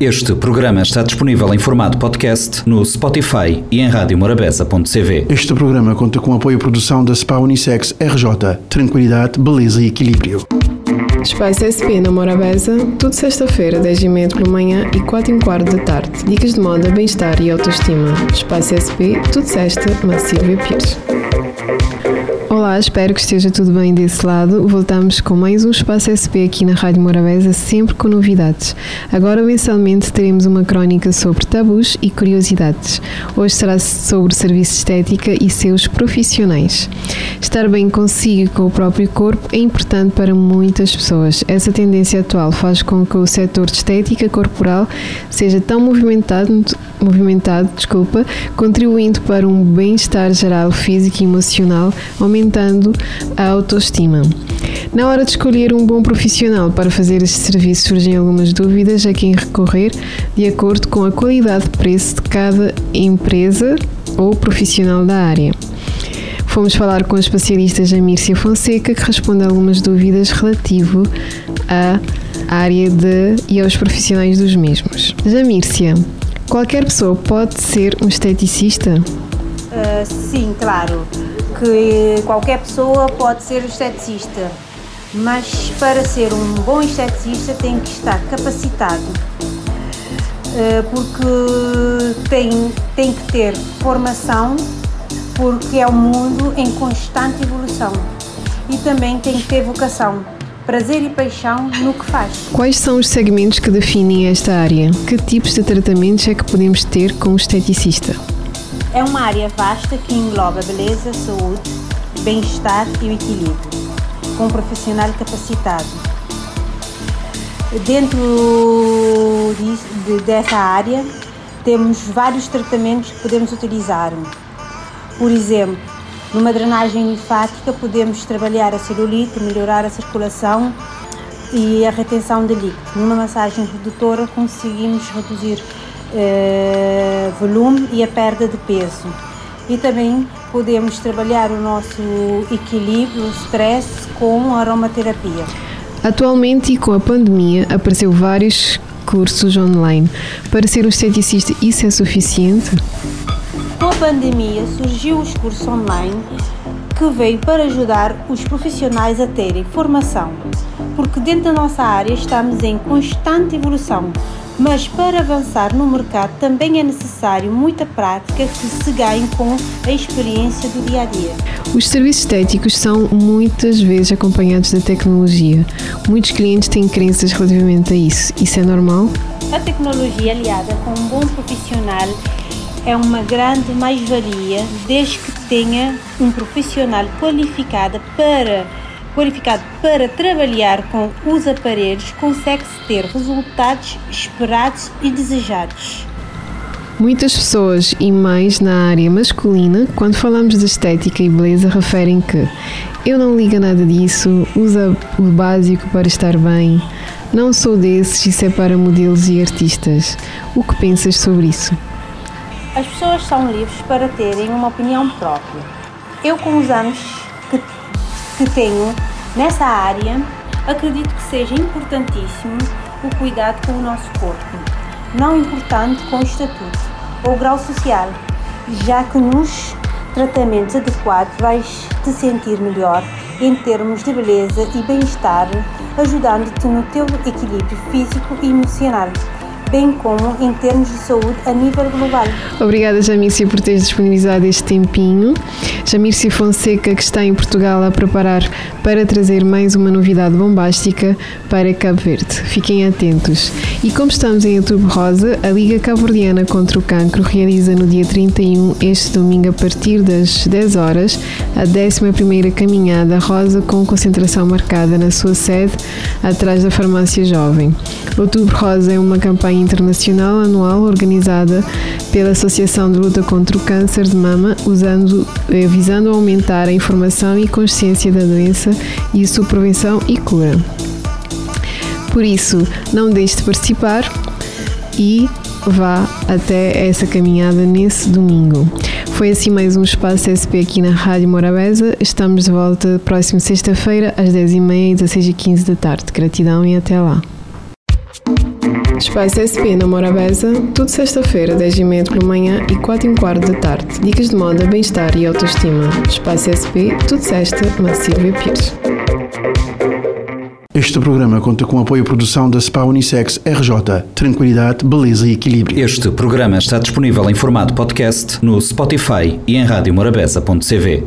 Este programa está disponível em formato podcast no Spotify e em radiomorabeza.cv. Este programa conta com apoio à produção da SPA Unissex RJ. Tranquilidade, beleza e equilíbrio. Espaço SP na Morabeza, tudo sexta-feira, 10h30 pela manhã e 4 h quarto da tarde. Dicas de moda, bem-estar e autoestima. Espaço SP, tudo sexta, na Silvia Pires. Olá, espero que esteja tudo bem desse lado. Voltamos com mais um Espaço SP aqui na Rádio Morabeza, sempre com novidades. Agora, mensalmente, teremos uma crónica sobre tabus e curiosidades. Hoje será sobre serviço de estética e seus profissionais. Estar bem consigo e com o próprio corpo é importante para muitas pessoas. Essa tendência atual faz com que o setor de estética corporal seja tão movimentado, movimentado desculpa, contribuindo para um bem-estar geral físico e emocional, aumentando a autoestima. Na hora de escolher um bom profissional para fazer este serviço surgem algumas dúvidas a quem recorrer de acordo com a qualidade de preço de cada empresa ou profissional da área. Fomos falar com a especialista Jamírcia Fonseca que responde a algumas dúvidas relativo à área de e aos profissionais dos mesmos. Jamírcia, qualquer pessoa pode ser um esteticista? Uh, sim, claro que qualquer pessoa pode ser esteticista, mas para ser um bom esteticista tem que estar capacitado, eh, porque tem, tem que ter formação, porque é um mundo em constante evolução e também tem que ter vocação prazer e paixão no que faz. Quais são os segmentos que definem esta área? Que tipos de tratamentos é que podemos ter com o esteticista? É uma área vasta que engloba beleza, saúde, bem-estar e o equilíbrio, com um profissional capacitado. Dentro de, dessa área, temos vários tratamentos que podemos utilizar. Por exemplo, numa drenagem linfática, podemos trabalhar a celulite, melhorar a circulação e a retenção de líquido. Numa massagem redutora, conseguimos reduzir eh, volume e a perda de peso. E também podemos trabalhar o nosso equilíbrio, o stress com aromaterapia. Atualmente e com a pandemia apareceu vários cursos online. Para ser um esteticista isso é suficiente? Pandemia surgiu os cursos online que veio para ajudar os profissionais a terem formação, porque dentro da nossa área estamos em constante evolução mas para avançar no mercado também é necessário muita prática que se ganhe com a experiência do dia a dia. Os serviços estéticos são muitas vezes acompanhados da tecnologia. Muitos clientes têm crenças relativamente a isso. Isso é normal? A tecnologia aliada com um bom profissional é uma grande mais-valia desde que tenha um profissional qualificado para qualificado para trabalhar com os aparelhos, consegue-se ter resultados esperados e desejados. Muitas pessoas, e mais na área masculina, quando falamos de estética e beleza, referem que eu não ligo nada disso, usa o básico para estar bem, não sou desses, isso é para modelos e artistas. O que pensas sobre isso? As pessoas são livres para terem uma opinião própria. Eu, com os anos que, que tenho Nessa área, acredito que seja importantíssimo o cuidado com o nosso corpo, não importando com o estatuto ou grau social, já que nos tratamentos adequados vais te sentir melhor em termos de beleza e bem-estar, ajudando-te no teu equilíbrio físico e emocional bem como em termos de saúde a nível global. Obrigada, Jamícia, por teres disponibilizado este tempinho. Jamícia Fonseca, que está em Portugal a preparar para trazer mais uma novidade bombástica para Cabo Verde. Fiquem atentos. E como estamos em Outubro Rosa, a Liga Cabo-Verdiana contra o Cancro realiza no dia 31, este domingo, a partir das 10 horas, a 11 Caminhada Rosa com concentração marcada na sua sede, atrás da Farmácia Jovem. Outubro Rosa é uma campanha internacional anual organizada pela Associação de Luta contra o Câncer de Mama, usando, eh, visando aumentar a informação e consciência da doença e sua prevenção e cura. Por isso, não deixe de participar e vá até essa caminhada nesse domingo. Foi assim mais um Espaço SP aqui na Rádio Morabeza. Estamos de volta próxima sexta-feira às 10h30 e 16h15 da tarde. Gratidão e até lá. Espaço SP na Morabeza, tudo sexta-feira, 10 e meia pela manhã e 4 e um quarto da tarde. Dicas de moda, bem-estar e autoestima. Espaço SP, tudo sexta, na Silvia Pires. Este programa conta com apoio à produção da Spa Unissex RJ. Tranquilidade, beleza e equilíbrio. Este programa está disponível em formato podcast no Spotify e em radiomorabeza.cv.